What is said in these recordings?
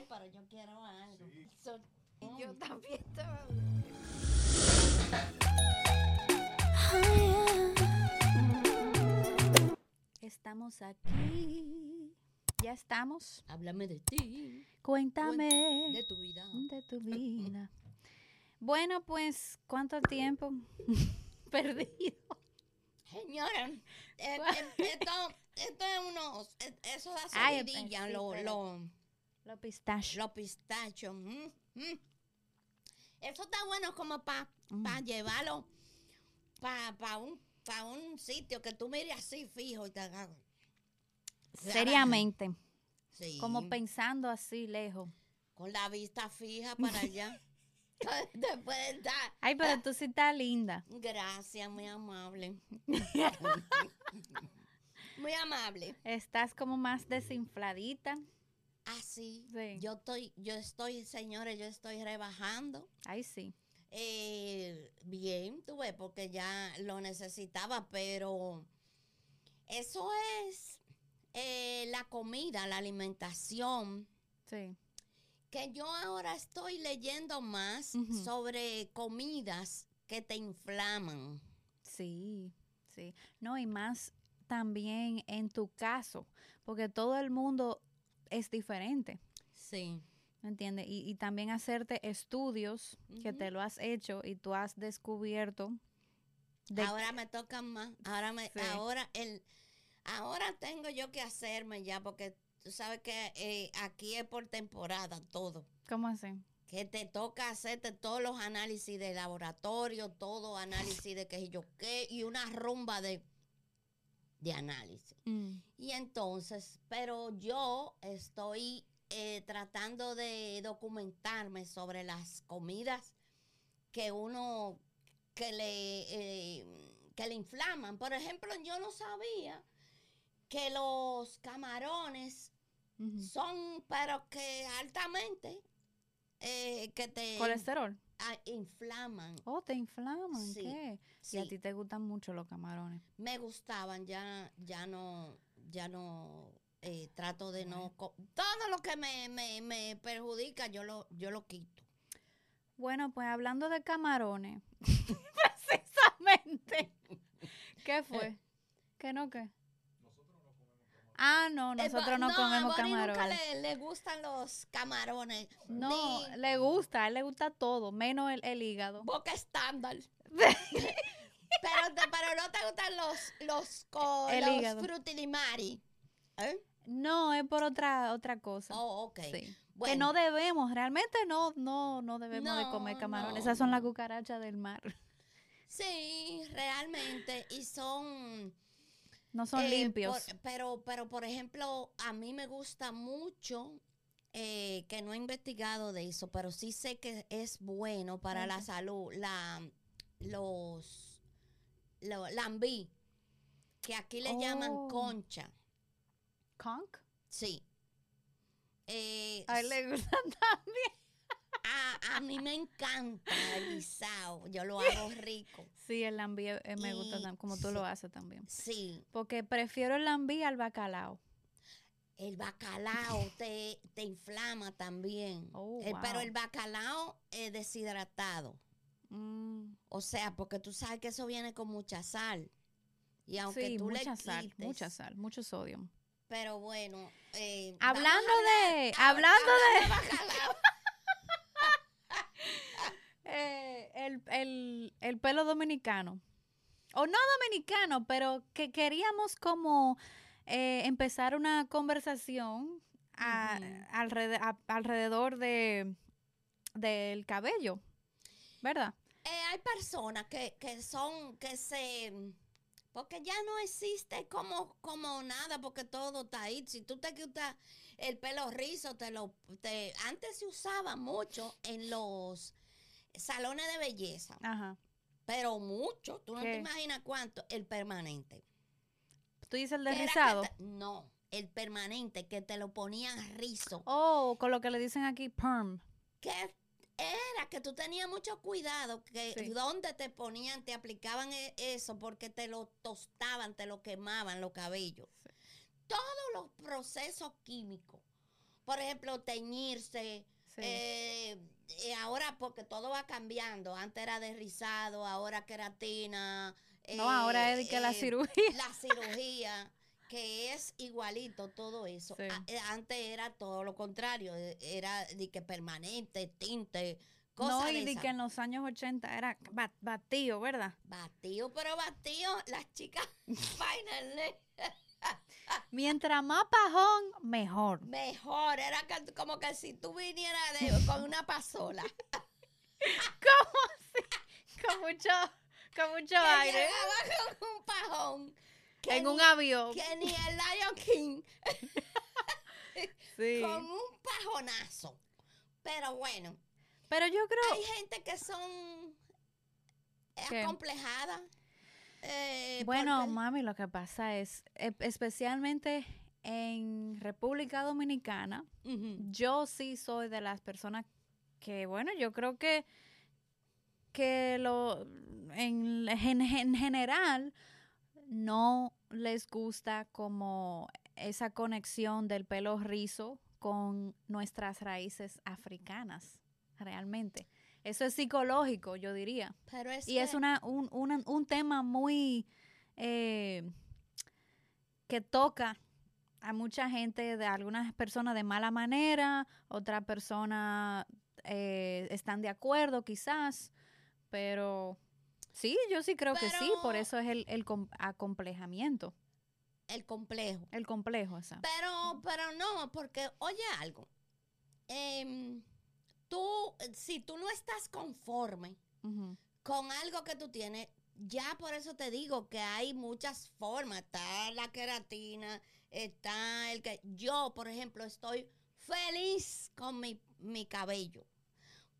Ay, pero yo quiero algo. So- Yo también estaba. Estamos aquí. Ya estamos. Háblame de ti, Cuéntame de tu vida. de tu vida. Bueno, pues, ¿cuánto tiempo perdido? Señora, eh, eh, esto, esto es unos, eso da salidilla, sí, lo- pero- lo- Los pistachos. los pistachos. mm, mm. Eso está bueno como para Mm. llevarlo para un, pa un sitio que tú mires así fijo y te hagas. Seriamente, Sí, como pensando así lejos. con la vista fija para allá. Después de estar- Ay, pero tú sí estás linda. Gracias, muy amable. muy amable. Estás como más desinfladita. Así. Sí. Yo estoy, yo estoy, señores, yo estoy rebajando. Ay, sí. Eh, bien, tuve, porque ya lo necesitaba, pero eso es eh, la comida, la alimentación, Sí. que yo ahora estoy leyendo más sobre comidas que te inflaman. Sí, sí. No, y más también en tu caso, porque todo el mundo es diferente, Sí. ¿me entiendes? Y, y también hacerte estudios que te lo has hecho y tú has descubierto. de- ahora me tocan más. Ahora me, Sí. ahora el, ahora tengo yo que hacerme ya, porque tú sabes que eh, aquí es por temporada todo. ¿Cómo así? que te toca hacerte todos los análisis de laboratorio, todo análisis de qué yo qué, y una rumba de, de análisis. Mm, Y entonces, pero yo estoy eh, tratando de documentarme sobre las comidas que uno, que le, eh, que le inflaman. Por ejemplo, yo no sabía que los camarones son, pero que altamente, eh, que te Colesterol. Ah, inflaman. Oh, te inflaman. Sí, ¿Qué? Sí, Y a ti te gustan mucho los camarones. me gustaban, ya, ya no, ya no eh, trato de no todo lo que me, me, me perjudica yo lo, yo lo quito. Bueno, pues hablando de camarones, precisamente. ¿Qué fue? ¿Qué no qué? Ah, no, nosotros no, ba- comemos a Bonnie nunca camarones. le, le gustan los camarones. No, ni le gusta, a él le gusta todo, menos el, el hígado. boca estándar. pero, te- pero no te gustan los, los, El los hígado. frutilimari. ¿Eh? No, es por otra otra cosa. Oh, ok. Sí. Que no debemos, realmente no, no, no debemos de comer No, camarones. no, Esas son las no. cucarachas del mar. Sí, realmente. Y son... No son eh, limpios. por- pero, pero, por ejemplo, a mí me gusta mucho, eh, que no he investigado de eso, pero sí sé que es bueno para la salud, la, los, lo, lambí, que aquí le llaman Oh. concha. ¿Conch? Sí. Eh, A él le gustan también. a, a mí me encanta el guisado, yo lo hago rico. Sí, el lambí eh, me gusta Y tam- como tú sí. lo haces también. Sí, Porque prefiero el lambí al bacalao. el bacalao te, te inflama también. Oh, Eh, Pero el bacalao es deshidratado. Mm, O sea, porque tú sabes que eso viene con mucha sal. Y aunque sí, tú mucha le sal, quites, mucha sal, mucho sodio. Pero bueno. eh, Hablando hablar- de, hab- hablando de bacalao. eh, el, el, el pelo dominicano. O no dominicano, pero que queríamos como eh, empezar una conversación a- Ujú. alrede- a- alrededor de del cabello, ¿verdad? Eh, hay personas que, que son, que se... Porque ya no existe como, como nada, porque todo está ahí. Si tú te quitas el pelo rizo, te lo... Te, antes se usaba mucho en los salones de belleza, Ajá. pero mucho. Tú no ¿Qué? te imaginas cuánto. El permanente. ¿Tú dices el deslizado? no, el permanente, que te lo ponían rizo. Oh, con lo que le dicen aquí perm. que era que tú tenías mucho cuidado que Sí. donde te ponían, te aplicaban e- eso porque te lo tostaban, te lo quemaban los cabellos. Todos los procesos químicos. por ejemplo, teñirse. Sí. eh, eh, ahora porque todo va cambiando. Antes era de rizado, ahora queratina. no, ahora es de que la eh, cirugía. La cirugía, que es igualito todo eso. Sí. A- eh, antes era todo lo contrario. Era de que permanente, tinte, cosas No, y de que en los años 80 era ba- batido, ¿verdad? Batido, pero batido, las chicas bailan Mientras más pajón, mejor. mejor. Era como que si tú vinieras de- con una pasola. ¿Cómo así? Con mucho, con mucho que aire. llegaba con un pajón. que En un avión. Que ni el Lion King Sí. con un pajonazo. Pero bueno, Pero yo creo. hay gente que son acomplejadas. Eh, Bueno, porque- mami, lo que pasa es, e- especialmente en República Dominicana, yo sí soy de las personas que, bueno, yo creo que, que lo, en, en- en general no les gusta como esa conexión del pelo rizo con nuestras raíces africanas, realmente. Eso es psicológico, yo diría. Pero es Y es una, un, una- un tema muy eh, que toca a mucha gente, de algunas personas de mala manera, otras personas eh, están de acuerdo quizás, pero sí, yo sí creo que sí, por eso es el, el com- acomplejamiento, el complejo. el complejo, esa. Pero, pero no, porque oye algo. Em, tú, si tú no estás conforme con algo que tú tienes, ya por eso te digo que hay muchas formas. Está la queratina, está el que... Yo, por ejemplo, estoy feliz con mi, mi cabello.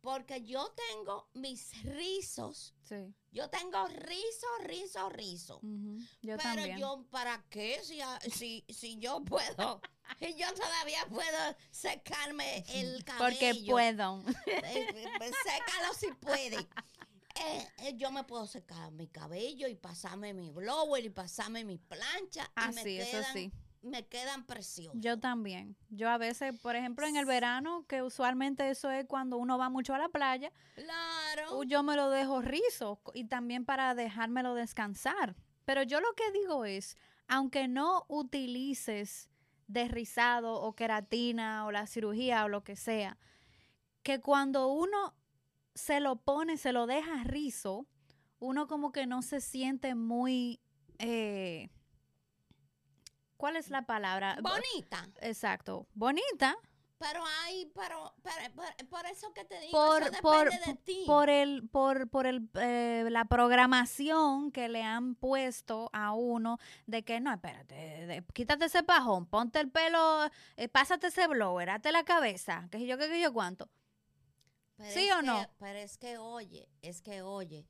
Porque yo tengo mis rizos. Sí, Yo tengo rizo, rizo, rizo. yo Pero también. yo, ¿para qué? Si, a- si, si yo puedo, y yo todavía puedo secarme el cabello. Porque puedo. Eh, eh, sécalo si puede. Eh, eh, yo me puedo secar mi cabello y pasarme mi blower y pasarme mi plancha. Ah, y me sí, eso sí. Me quedan preciosos. Yo también. Yo a veces, por ejemplo, en el verano, que usualmente eso es cuando uno va mucho a la playa, Claro. yo me lo dejo rizo y también para dejármelo descansar. Pero yo lo que digo es, aunque no utilices desrizado o queratina o la cirugía o lo que sea, que cuando uno se lo pone, se lo deja rizo, uno como que no se siente muy... eh, ¿Cuál es la palabra? Bonita. Exacto. Bonita Pero hay, pero, pero- por, por eso que te digo, por, eso por, de ti. por el, por, por el, eh, la programación que le han puesto a uno de que no, espérate, de- quítate ese pajón, ponte el pelo, eh, pásate ese blower, hazte la cabeza, que yo, que yo cuánto. Pero ¿Sí o que- no? Pero es que oye, es que oye,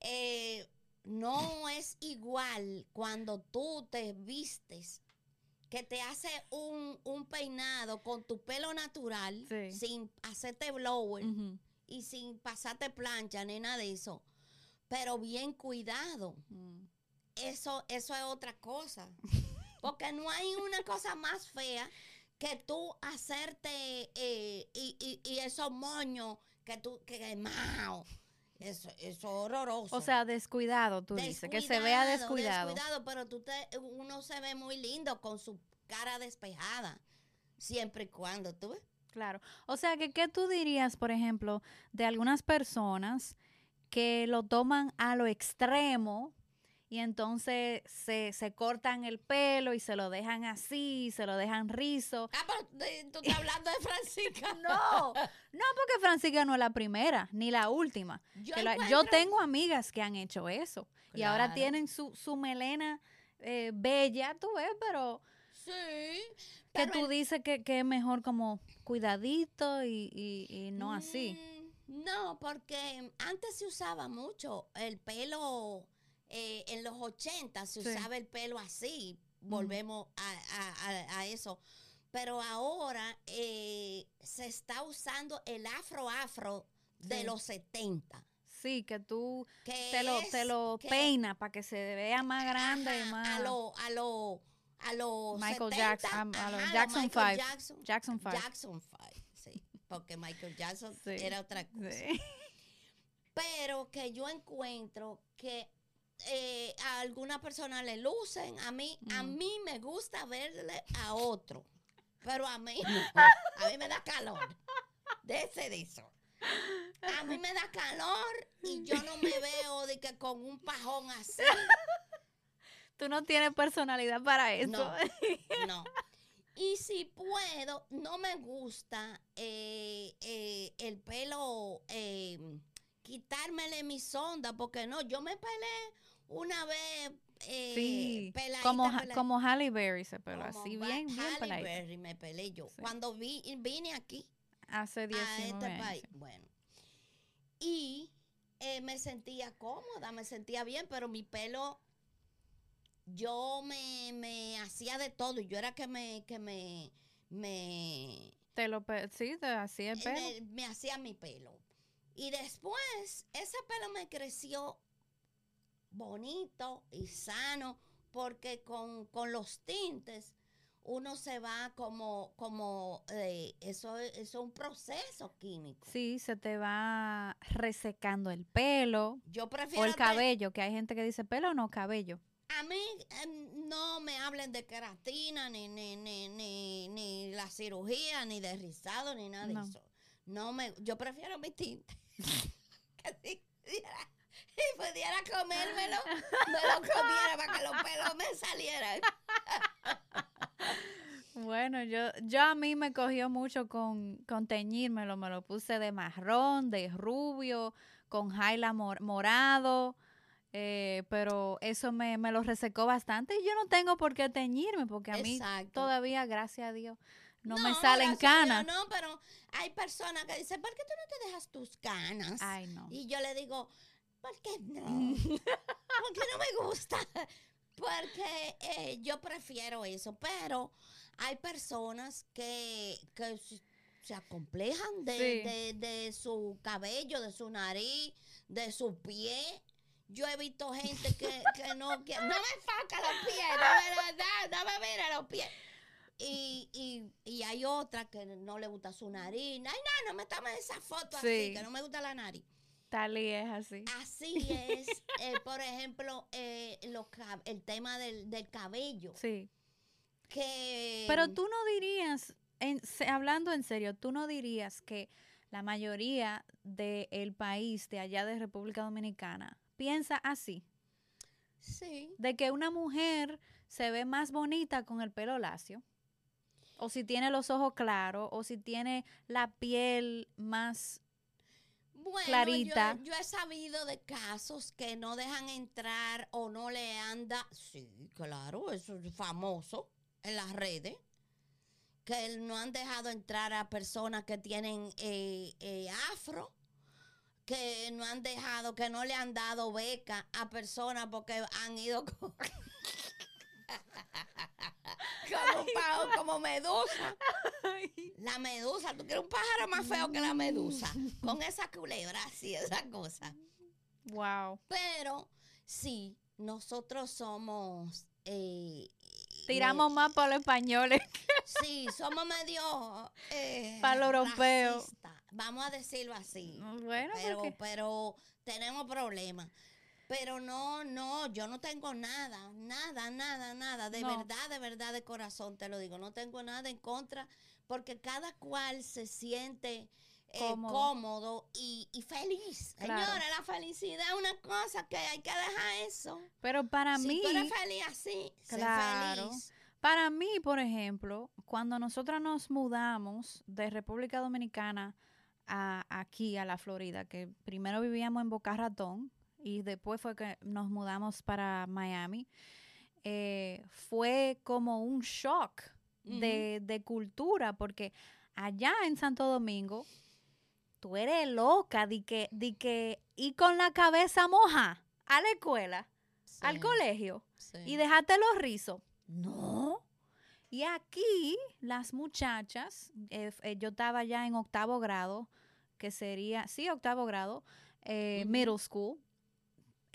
eh, no es igual cuando tú te vistes, que te hace un, un peinado con tu pelo natural, Sí. sin hacerte blower y sin pasarte plancha ni nada de eso, pero bien cuidado. Mm. Eso, eso es otra cosa. Porque no hay una cosa más fea que tú hacerte eh, y, y- y esos moños que tú que quemado. Eso, eso es horroroso. O sea, descuidado, tú dices, que se vea descuidado. Descuidado, pero tú te, uno se ve muy lindo con su cara despejada. Siempre y cuando, ¿tú ves? Claro. O sea, que ¿qué tú dirías, por ejemplo, de algunas personas que lo toman a lo extremo y entonces se, se cortan el pelo y se lo dejan así, se lo dejan rizo? Ah, pero eh, tú estás hablando de Francisca. No, no porque Francisca no es la primera ni la última. Yo, la- tengo amigas que han hecho eso y ahora tienen su, su melena eh, bella, tú ves, pero Sí. que tú el- dices que, que es mejor como cuidadito y, y- y no así. Mm, No, porque antes se usaba mucho el pelo, eh, en los 80 se Sí. usaba el pelo así, volvemos a, a- a- a eso. Pero ahora eh, se está usando el afro-afro de Sí. los 70. Sí, que tú te lo, te lo que- peina para que se vea más grande y ajá, más. A lo, a lo, a los Michael 70, Jackson, a- a Jackson Michael Five. Jackson, Jackson 5. Jackson Five, sí, porque Michael Jackson Sí, era otra cosa. Sí. Pero que yo encuentro que a algunas personas le lucen, a mí, a Mm. mí me gusta verle a otro, pero a mí a mí me da calor, de ese de eso. A mí me da calor y yo no me veo de que con un pajón así. Tú no tienes personalidad para eso. No. No. Y si puedo, no me gusta eh, eh, el pelo, eh, quitármele mis ondas, porque no, yo me pelé una vez eh, sí. peladita, como, peladita. como Halle Berry se peló, Como así bien, bien Halle. Berry me pelé yo. Sí. Cuando vi, vine aquí Hace a 19 este años. país. Bueno. Y eh, me sentía cómoda, me sentía bien, pero mi pelo, yo me, me hacía de todo. Yo era que me, que me, me, Te lo sí, te hacía el pelo. me, me hacía mi pelo. Y después, ese pelo me creció bonito y sano, porque con, con los tintes uno se va como, como eh, eso, es- eso es un proceso químico. Sí, se te va resecando el pelo Yo prefiero o el cabello, que hay gente que dice pelo o no cabello. A mí em, no me hablen de queratina, ni, ni, ni, ni, ni la cirugía, ni de rizado, ni nada No. de eso. No me, yo prefiero mi tinte. que si pudiera, si pudiera comérmelo, me lo comiera para que los pelos me salieran. Bueno, yo, yo a mí me cogió mucho con, con teñírmelo, me lo puse de marrón, de rubio, con jaila mor- morado, eh, pero eso me, me lo resecó bastante y yo no tengo por qué teñirme porque a mí Exacto. todavía, gracias a Dios, no, me salen a Dios, canas. No, pero hay personas que dicen, ¿por qué tú no te dejas tus canas? Ay, no. Y yo le digo, ¿por qué no? Porque no me gusta. Porque eh, yo prefiero eso. Pero hay personas que, que se- acomplejan de, Sí. de- de su cabello, de su nariz, de su pie. Yo he visto gente que, que no que no me faca los pies, no me, no, no me mira los pies. Y, y, y hay otra que no le gusta su nariz. Ay, no, no me tomes esa foto así, Sí. que no me gusta la nariz. Tali es así. Así es, eh, por ejemplo, eh, el tema del, del cabello. Sí. Que, Pero tú no dirías, en- hablando en serio, tú no dirías que la mayoría del país de allá de República Dominicana piensa así, Sí. de que una mujer se ve más bonita con el pelo lacio, o si tiene los ojos claros, o si tiene la piel más... Bueno, Clarita. Yo, yo he sabido de casos que no dejan entrar o no le anda. Sí, claro, eso es famoso en las redes. Que no han dejado entrar a personas que tienen eh, eh, afro. Que no han dejado, que no le han dado beca a personas porque han ido con. Como, pa- como medusa. La medusa, tú quieres un pájaro más feo que la medusa. Con esa culebra así, esa cosa. Wow. Pero sí, nosotros somos. eh, Tiramos más para los españoles. sí, somos medio. eh, Pa' lo europeo. racista, Vamos a decirlo así. Bueno, pero, pero tenemos problemas. Pero no, no, yo no tengo nada, nada, nada, nada. De No. verdad, de verdad, de corazón te lo digo. No tengo nada en contra porque cada cual se siente eh, Cómodo. cómodo, y, y feliz. Claro. Señora, la felicidad es una cosa que hay que dejar eso. Pero para si mí... tú eres feliz así, sé Claro. feliz. Para mí, por ejemplo, cuando nosotros nos mudamos de República Dominicana a aquí, a la Florida, que primero vivíamos en Boca Ratón y después fue que nos mudamos para Miami, eh, fue como un shock de, de cultura, porque allá en Santo Domingo, tú eres loca de que, de que ir con la cabeza moja a la escuela, al colegio sí. y dejarte los rizos. No. Y aquí las muchachas, eh, eh, yo estaba ya en octavo grado, que sería, sí, octavo grado, eh, middle school,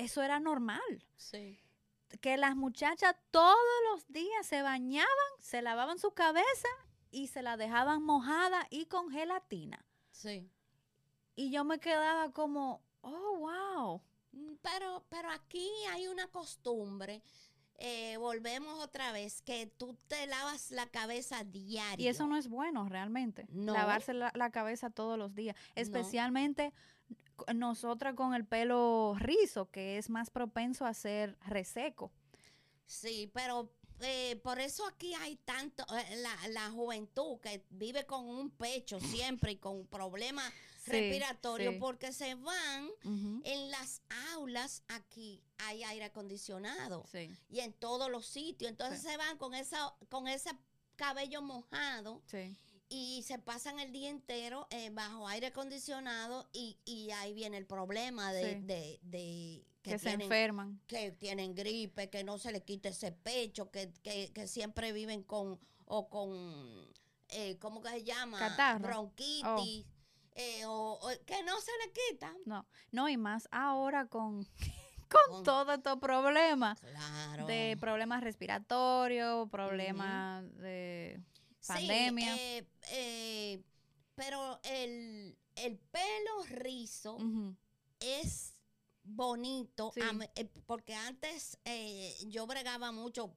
eso era normal. Sí. que las muchachas todos los días se bañaban, se lavaban su cabeza y se la dejaban mojada y con gelatina. Sí. Y yo me quedaba como, oh, wow. Mm, Pero, pero aquí hay una costumbre. eh, volvemos otra vez, que tú te lavas la cabeza diario. Y eso no es bueno realmente. No. Lavarse la, la cabeza todos los días. Especialmente nosotras con el pelo rizo, que es más propenso a ser reseco. Sí, pero eh, por eso aquí hay tanto, eh, la, la juventud que vive con un pecho siempre y con problemas Sí, respiratorios, sí. porque se van en las aulas, aquí hay aire acondicionado Sí, y en todos los sitios, entonces se van con esa, con ese cabello mojado sí. Y se pasan el día entero eh, bajo aire acondicionado y, y ahí viene el problema de, Sí. de, de Que, se tienen- enferman. que tienen gripe, que no se le quite ese pecho, que, que, que siempre viven con, o con, eh, ¿cómo que se llama? Catarro. Bronquitis, eh, o, o que no se le quita. No, no, y más ahora con, con todos estos problemas. Claro. De problemas respiratorios, problemas de Sí, pandemia. eh, eh, pero el, el pelo rizo es bonito, Sí. eh, porque antes eh, yo bregaba mucho,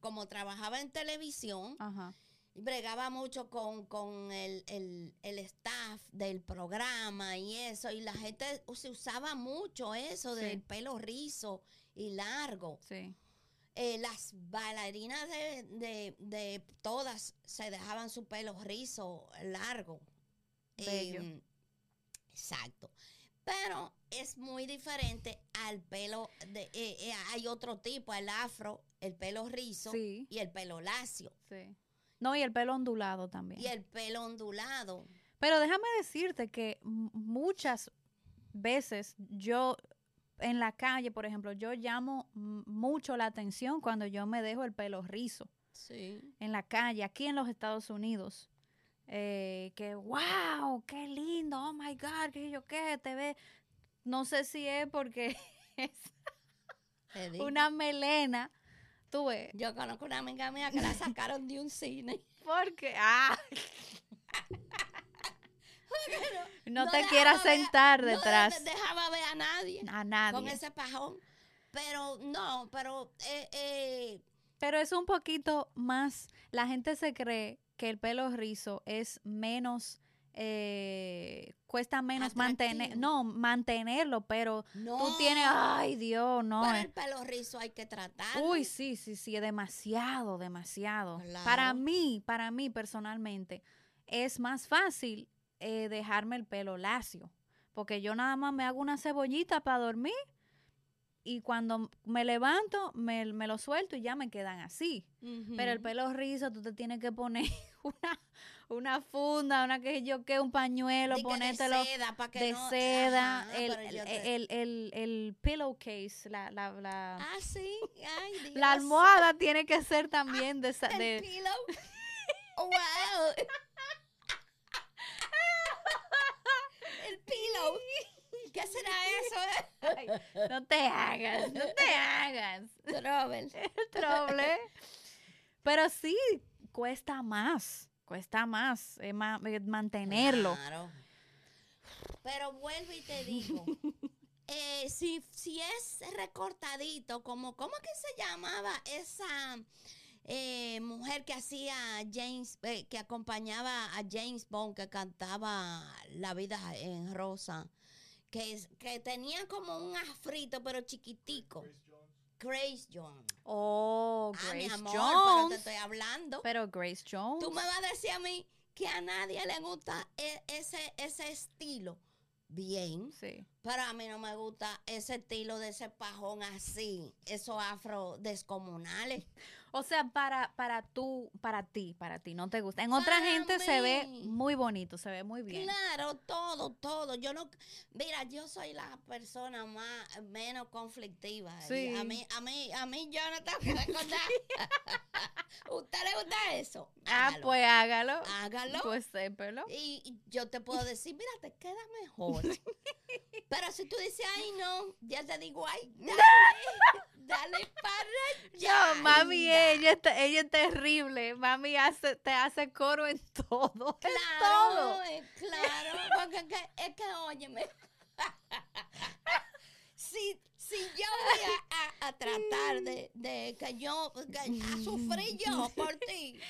como trabajaba en televisión, Ajá. bregaba mucho con, con el, el- el staff del programa y eso, y la gente se usaba mucho eso Sí. del pelo rizo y largo. Sí. Eh, las bailarinas de, de- de todas se dejaban su pelo rizo largo. Bello. Em, exacto. Pero es muy diferente al pelo de eh, eh, hay otro tipo, el afro, el pelo rizo Sí. y el pelo lacio Sí. No, y el pelo ondulado también. y el pelo ondulado. Pero déjame decirte que muchas veces yo en la calle, por ejemplo, yo llamo mucho la atención cuando yo me dejo el pelo rizo Sí. en la calle, aquí en los Estados Unidos. Eh, que, wow, qué lindo, oh my God, que yo qué, te ve. No sé si es porque es una melena, tú ves. Yo conozco una amiga mía que la sacaron de un cine. Porque, ah, no, te quieras ver- sentar no de- detrás dejaba ver a nadie. a nadie. con ese pajón. Pero no, pero eh, eh, Pero es un poquito más, la gente se cree que el pelo rizo es menos, eh, cuesta menos mantener, no, mantenerlo, pero no. tú tienes, ay Dios, no. Eh. el pelo rizo hay que tratarlo. Uy, sí, sí, sí, es demasiado, demasiado. Para mí, para mí personalmente, es más fácil eh, dejarme el pelo lacio, porque yo nada más me hago una cebollita para dormir y cuando me levanto me, me lo suelto y ya me quedan así. Pero el pelo rizo, tú te tienes que poner una, una funda, una que yo que un pañuelo, Di que ponértelo de seda, pa' que de no- seda, Ajá, el, te- el, el- el pillowcase, la, la, la, Ah, sí. Ay, Dios. la almohada tiene que ser también de, El de pillow. wow. El pillow. ¿Qué será eso? no te hagas, no te hagas, Trouble. troble. Pero sí, cuesta más, cuesta más eh, ma- eh, mantenerlo. Claro. Pero vuelvo y te digo, eh, si, si es recortadito, como, ¿cómo que se llamaba esa eh, mujer que hacía James, eh, que acompañaba a James Bond, que cantaba La vida en rosa? Que, es- que tenía como un afrito, pero chiquitico. Grace Jones. Oh, Ah, mi Grace amor, pero te Jones. estoy hablando. Pero Grace Jones. Tú me vas a decir a mí que a nadie le gusta e- ese, ese estilo. Bien, Sí. pero a mí no me gusta ese estilo de ese pajón así, esos afro descomunales. O sea, para, para tú, para ti, para ti, no te gusta. En otra gente se ve muy bonito, se ve muy bien. Claro, todo, todo. Yo no, mira, yo soy la persona más menos conflictiva. Sí. A mí, a mí, a mí yo no tengo que nada. ¿Usted le gusta eso? Ah, pues hágalo. hágalo. Pues sépelo. Y y yo te puedo decir, mira, te queda mejor. Pero si tú dices, ay, no, ya te digo, ay, dale, Dale para allá. No, mami, ella, está- ella es terrible. Mami hace, te hace coro en todo. en Claro, todo. eh, claro, porque es que, es que óyeme, si, si yo voy a, a- a tratar de, de que yo, que a sufrir yo por ti,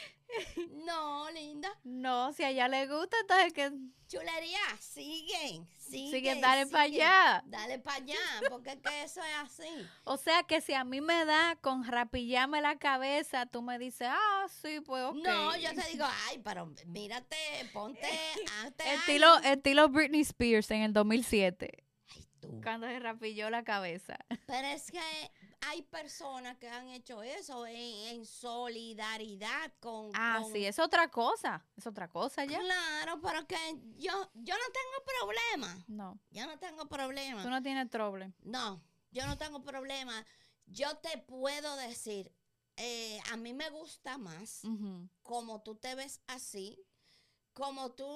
no, linda, No, si a ella le gusta, entonces que chulería, sigue, sigue, sigue, dale para allá. Dale para allá, porque es que eso es así. O sea que si a mí me da con rapillarme la cabeza, tú me dices, ah, sí, pues ok. No, yo te digo, ay, pero mírate, ponte, hazte Estilo, estilo Britney Spears en el 2007, Ay, tú. cuando se rapilló la cabeza. Pero es que hay personas que han hecho eso en, en solidaridad con... Ah, con- sí, es otra cosa. Es otra cosa ya. Claro, pero que yo, yo no tengo problema. No, Yo no tengo problema. tú no tienes trouble. No, yo no tengo problema. Yo te puedo decir, eh, a mí me gusta más Ujú. como tú te ves así, como tú,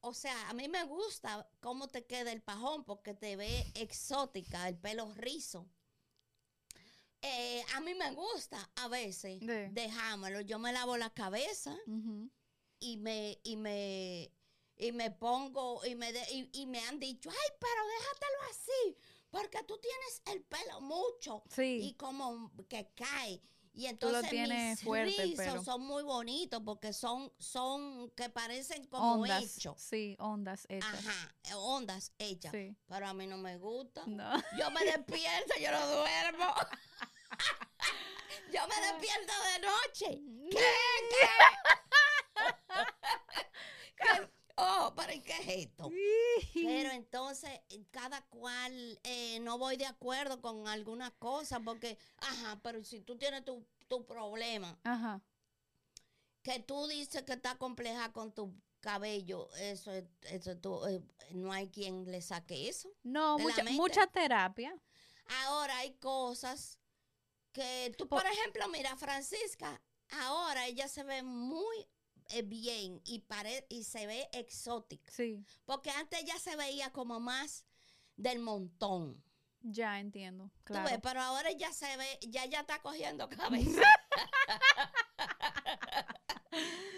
o sea, a mí me gusta cómo te queda el pajón porque te ve exótica, el pelo rizo. Eh, a mí me gusta a veces dejármelo. Yo me lavo la cabeza y me, y me, y me pongo, y me, de- y, y me han dicho, ay, pero déjatelo así, porque tú tienes el pelo mucho y Sí, como que cae. Y lo entonces tienes mis fuerte rizos son muy bonitos porque son, son que parecen como ondas. hechos. Sí, ondas hechas. Ajá, eh, ondas hechas. Sí. Pero a mí no me gusta. No. Yo me despierto, yo no duermo. yo me despierto de noche. ¿Qué? ¿Qué? ¿Qué? Oh, pero ¿y ¿qué es esto? Eh, no voy de acuerdo con algunas cosas porque, ajá, pero si tú tienes tu, tu problema, Ajá. que tú dices que está compleja con tu cabello, eso es, eso es tu- eh, no hay quien le saque eso. No, mucha, mucha terapia. Ahora hay cosas que tú, Po- por ejemplo, mira, Francisca, ahora ella se ve muy eh, bien y, pare- y se ve exótica. Sí, Porque antes ella se veía como más del montón. ya entiendo. Tú Claro. ves, pero ahora ya se ve, ya ya está cogiendo cabeza.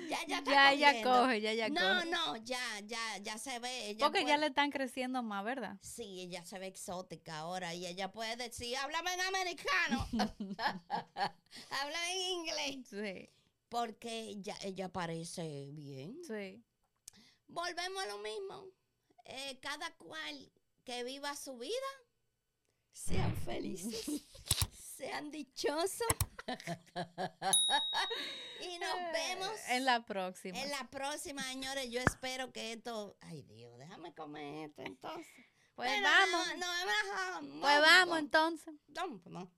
ya ya está Ya, ya coge, ya, ya no, coge. no, ya, ya, ya se ve. Ella Porque ya le están creciendo más, ¿verdad? Sí, ella se ve exótica ahora y ella puede decir, háblame en americano, háblame en inglés, Sí, porque ella, ella parece bien. sí. Volvemos a lo mismo. Eh, cada cual que viva su vida, sean felices, sean dichosos. y nos vemos En la próxima. en la próxima, señores. Yo espero que esto. Ay, Dios, déjame comer esto entonces. Pues Pero vamos. No, no, no, no, Pues vamos entonces. no, no.